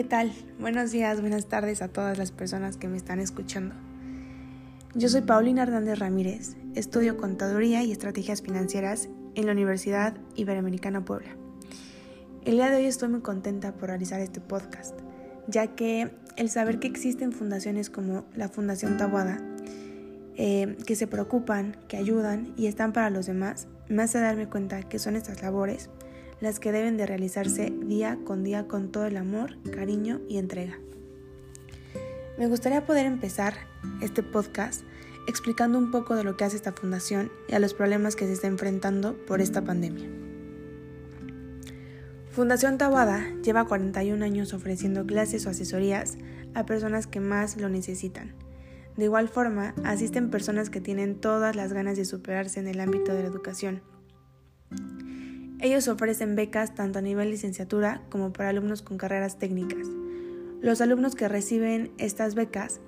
¿qué tal? Buenos días, buenas tardes a todas las personas que me están escuchando. Yo soy Paulina Hernández Ramírez, estudio Contaduría y Estrategias Financieras en la Universidad Iberoamericana Puebla. El día de hoy estoy muy contenta por realizar este podcast, ya que el saber que existen fundaciones como la Fundación Tabuada, eh, que se preocupan, que ayudan y están para los demás, me hace darme cuenta que son estas labores las que deben de realizarse día con día con todo el amor, cariño y entrega. Me gustaría poder empezar este podcast explicando un poco de lo que hace esta fundación y a los problemas que se está enfrentando por esta pandemia. Fundación Tabada lleva 41 años ofreciendo clases o asesorías a personas que más lo necesitan. De igual forma, asisten personas que tienen todas las ganas de superarse en el ámbito de la educación ellos ofrecen becas tanto a nivel licenciatura como para alumnos con carreras técnicas. Los alumnos que reciben estas becas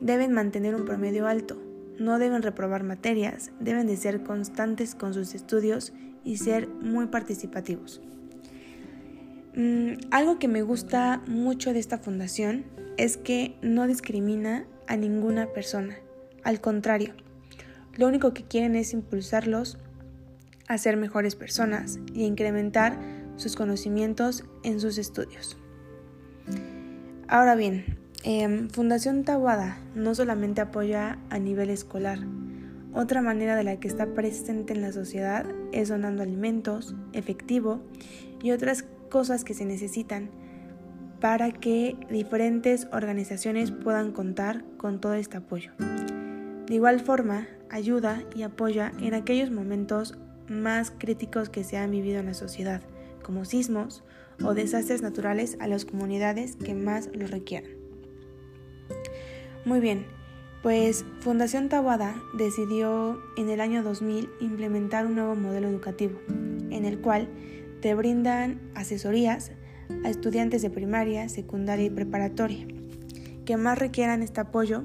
deben mantener un promedio alto, no deben reprobar materias, deben de ser constantes con sus estudios y ser muy participativos. Mm, algo que me gusta mucho de esta fundación es que no discrimina a ninguna persona, al contrario, lo único que quieren es impulsarlos a ser mejores personas y incrementar sus conocimientos en sus estudios. Ahora bien, em, Fundación Tawada no solamente apoya a nivel escolar, otra manera de la que está presente en la sociedad es donando alimentos, efectivo y otras cosas que se necesitan para que diferentes organizaciones puedan contar con todo este apoyo. De igual forma, ayuda y apoya en aquellos momentos más críticos que se han vivido en la sociedad, como sismos o desastres naturales a las comunidades que más lo requieran. Muy bien, pues Fundación Tabada decidió en el año 2000 implementar un nuevo modelo educativo, en el cual te brindan asesorías a estudiantes de primaria, secundaria y preparatoria, que más requieran este apoyo,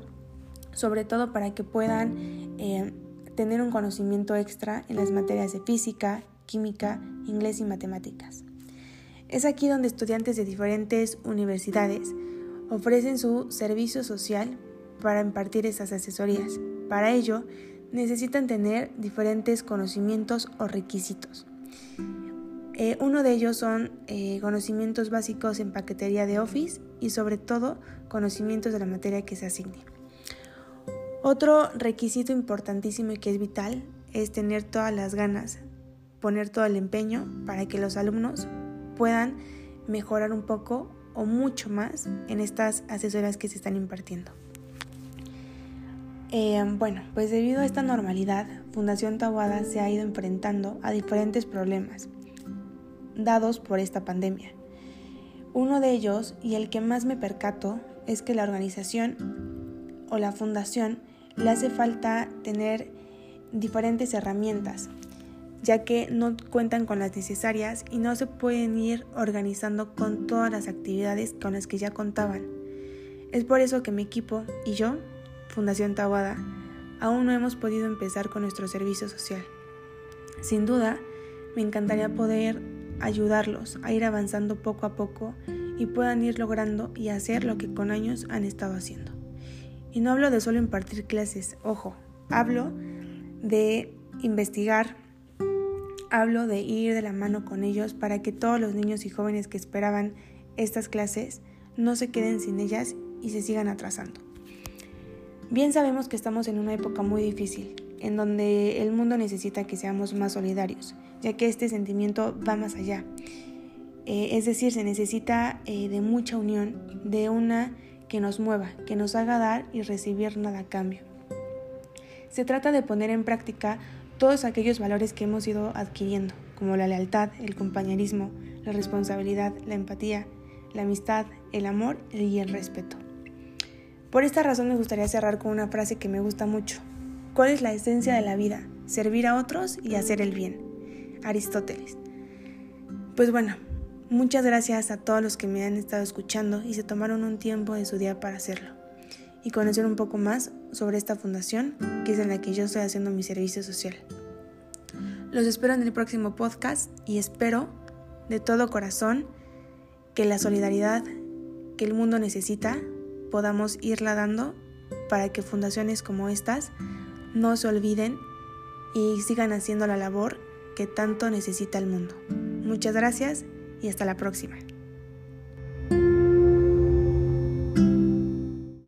sobre todo para que puedan eh, tener un conocimiento extra en las materias de física, química, inglés y matemáticas. Es aquí donde estudiantes de diferentes universidades ofrecen su servicio social para impartir esas asesorías. Para ello, necesitan tener diferentes conocimientos o requisitos. Eh, uno de ellos son eh, conocimientos básicos en paquetería de Office y sobre todo conocimientos de la materia que se asigne. Otro requisito importantísimo y que es vital es tener todas las ganas, poner todo el empeño para que los alumnos puedan mejorar un poco o mucho más en estas asesorías que se están impartiendo. Eh, bueno, pues debido a esta normalidad, Fundación Tawada se ha ido enfrentando a diferentes problemas dados por esta pandemia. Uno de ellos, y el que más me percato, es que la organización o la fundación le hace falta tener diferentes herramientas, ya que no cuentan con las necesarias y no se pueden ir organizando con todas las actividades con las que ya contaban. Es por eso que mi equipo y yo, Fundación Tawada, aún no hemos podido empezar con nuestro servicio social. Sin duda, me encantaría poder ayudarlos a ir avanzando poco a poco y puedan ir logrando y hacer lo que con años han estado haciendo. Y no hablo de solo impartir clases, ojo, hablo de investigar, hablo de ir de la mano con ellos para que todos los niños y jóvenes que esperaban estas clases no se queden sin ellas y se sigan atrasando. Bien sabemos que estamos en una época muy difícil, en donde el mundo necesita que seamos más solidarios, ya que este sentimiento va más allá. Eh, es decir, se necesita eh, de mucha unión, de una que nos mueva, que nos haga dar y recibir nada a cambio. Se trata de poner en práctica todos aquellos valores que hemos ido adquiriendo, como la lealtad, el compañerismo, la responsabilidad, la empatía, la amistad, el amor y el respeto. Por esta razón me gustaría cerrar con una frase que me gusta mucho. ¿Cuál es la esencia de la vida? Servir a otros y hacer el bien. Aristóteles. Pues bueno, Muchas gracias a todos los que me han estado escuchando y se tomaron un tiempo de su día para hacerlo y conocer un poco más sobre esta fundación que es en la que yo estoy haciendo mi servicio social. Los espero en el próximo podcast y espero de todo corazón que la solidaridad que el mundo necesita podamos irla dando para que fundaciones como estas no se olviden y sigan haciendo la labor que tanto necesita el mundo. Muchas gracias y hasta la próxima.